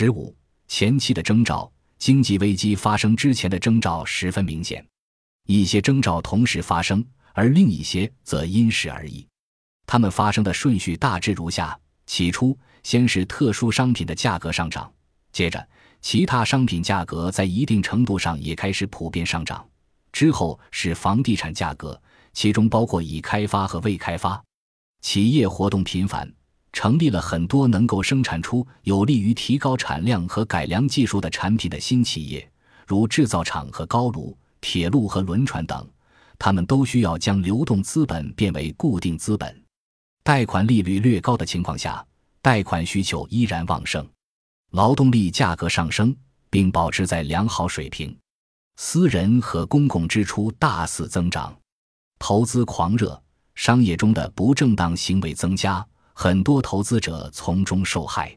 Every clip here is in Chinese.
十五前期的征兆，经济危机发生之前的征兆十分明显，一些征兆同时发生，而另一些则因时而异。它们发生的顺序大致如下：起初，先是特殊商品的价格上涨，接着其他商品价格在一定程度上也开始普遍上涨，之后是房地产价格，其中包括已开发和未开发。企业活动频繁。成立了很多能够生产出有利于提高产量和改良技术的产品的新企业，如制造厂和高炉、铁路和轮船等。他们都需要将流动资本变为固定资本。贷款利率略高的情况下，贷款需求依然旺盛。劳动力价格上升，并保持在良好水平。私人和公共支出大肆增长，投资狂热，商业中的不正当行为增加。很多投资者从中受害，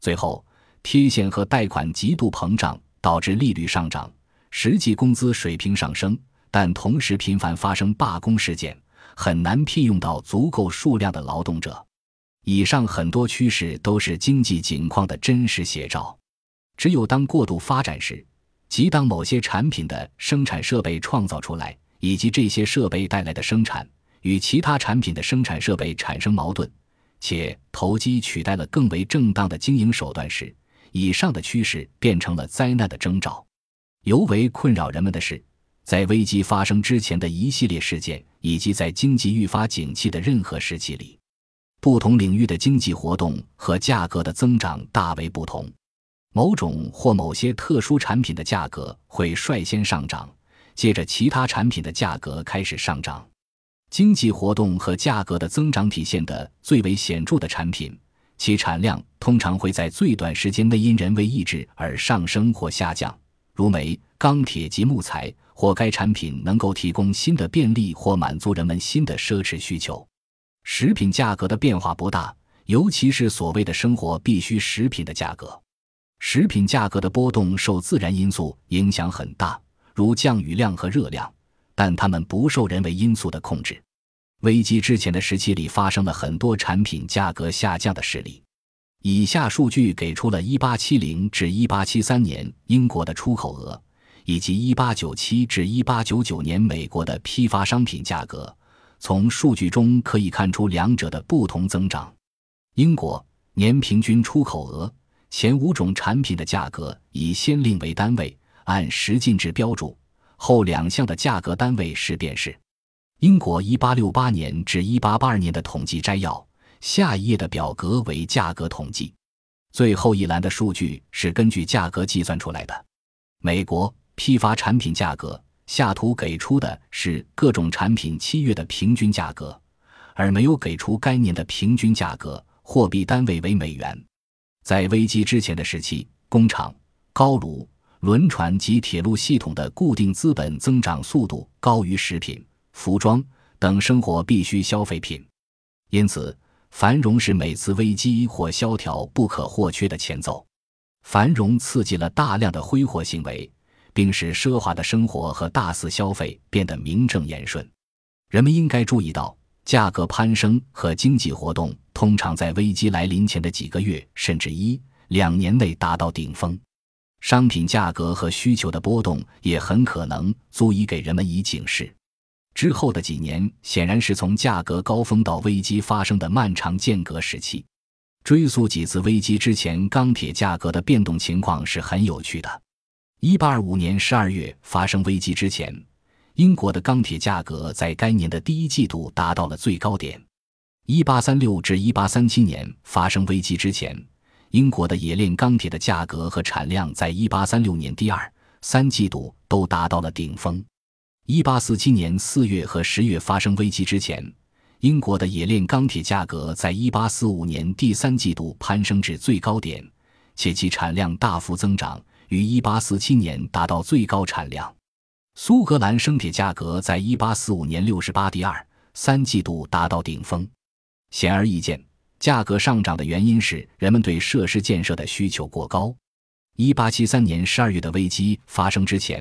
最后贴现和贷款极度膨胀，导致利率上涨，实际工资水平上升，但同时频繁发生罢工事件，很难聘用到足够数量的劳动者。以上很多趋势都是经济景况的真实写照。只有当过度发展时，即当某些产品的生产设备创造出来，以及这些设备带来的生产与其他产品的生产设备产生矛盾。且投机取代了更为正当的经营手段时，以上的趋势变成了灾难的征兆。尤为困扰人们的是，在危机发生之前的一系列事件，以及在经济愈发景气的任何时期里，不同领域的经济活动和价格的增长大为不同。某种或某些特殊产品的价格会率先上涨，接着其他产品的价格开始上涨。经济活动和价格的增长体现的最为显著的产品，其产量通常会在最短时间内因人为意志而上升或下降，如煤、钢铁及木材，或该产品能够提供新的便利或满足人们新的奢侈需求。食品价格的变化不大，尤其是所谓的生活必需食品的价格。食品价格的波动受自然因素影响很大，如降雨量和热量。但它们不受人为因素的控制。危机之前的时期里发生了很多产品价格下降的事例。以下数据给出了1870至1873年英国的出口额，以及1897至1899年美国的批发商品价格。从数据中可以看出两者的不同增长。英国年平均出口额前五种产品的价格以先令为单位，按十进制标注。后两项的价格单位是便是英国1868年至1882年的统计摘要。下一页的表格为价格统计，最后一栏的数据是根据价格计算出来的。美国批发产品价格下图给出的是各种产品七月的平均价格，而没有给出该年的平均价格，货币单位为美元。在危机之前的时期，工厂、高炉。轮船及铁路系统的固定资本增长速度高于食品、服装等生活必需消费品，因此繁荣是每次危机或萧条不可或缺的前奏。繁荣刺激了大量的挥霍行为，并使奢华的生活和大肆消费变得名正言顺。人们应该注意到，价格攀升和经济活动通常在危机来临前的几个月甚至一两年内达到顶峰。商品价格和需求的波动也很可能足以给人们以警示。之后的几年显然是从价格高峰到危机发生的漫长间隔时期。追溯几次危机之前钢铁价格的变动情况是很有趣的。1825年12月发生危机之前，英国的钢铁价格在该年的第一季度达到了最高点。1836至1837年发生危机之前。英国的冶炼钢铁的价格和产量在1836年第二、三季度都达到了顶峰。1847年4月和10月发生危机之前，英国的冶炼钢铁价格在1845年第三季度攀升至最高点，且其产量大幅增长，于1847年达到最高产量。苏格兰生铁价格在1845年68第二、三季度达到顶峰。显而易见。价格上涨的原因是人们对设施建设的需求过高。一八七三年十二月的危机发生之前，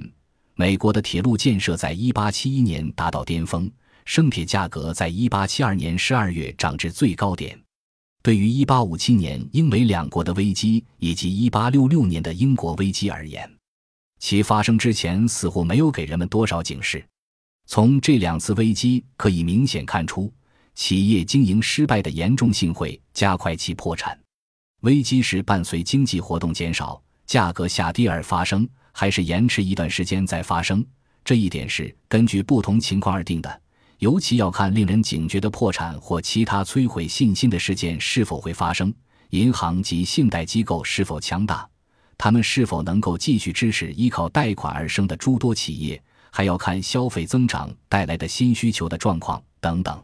美国的铁路建设在一八七一年达到巅峰，生铁价格在一八七二年十二月涨至最高点。对于1857年英美两国的危机以及1866年的英国危机而言，其发生之前似乎没有给人们多少警示。从这两次危机可以明显看出，企业经营失败的严重性会加快其破产。危机是伴随经济活动减少、价格下跌而发生，还是延迟一段时间再发生？这一点是根据不同情况而定的。尤其要看令人警觉的破产或其他摧毁信心的事件是否会发生，银行及信贷机构是否强大，他们是否能够继续支持依靠贷款而生的诸多企业，还要看消费增长带来的新需求的状况等等。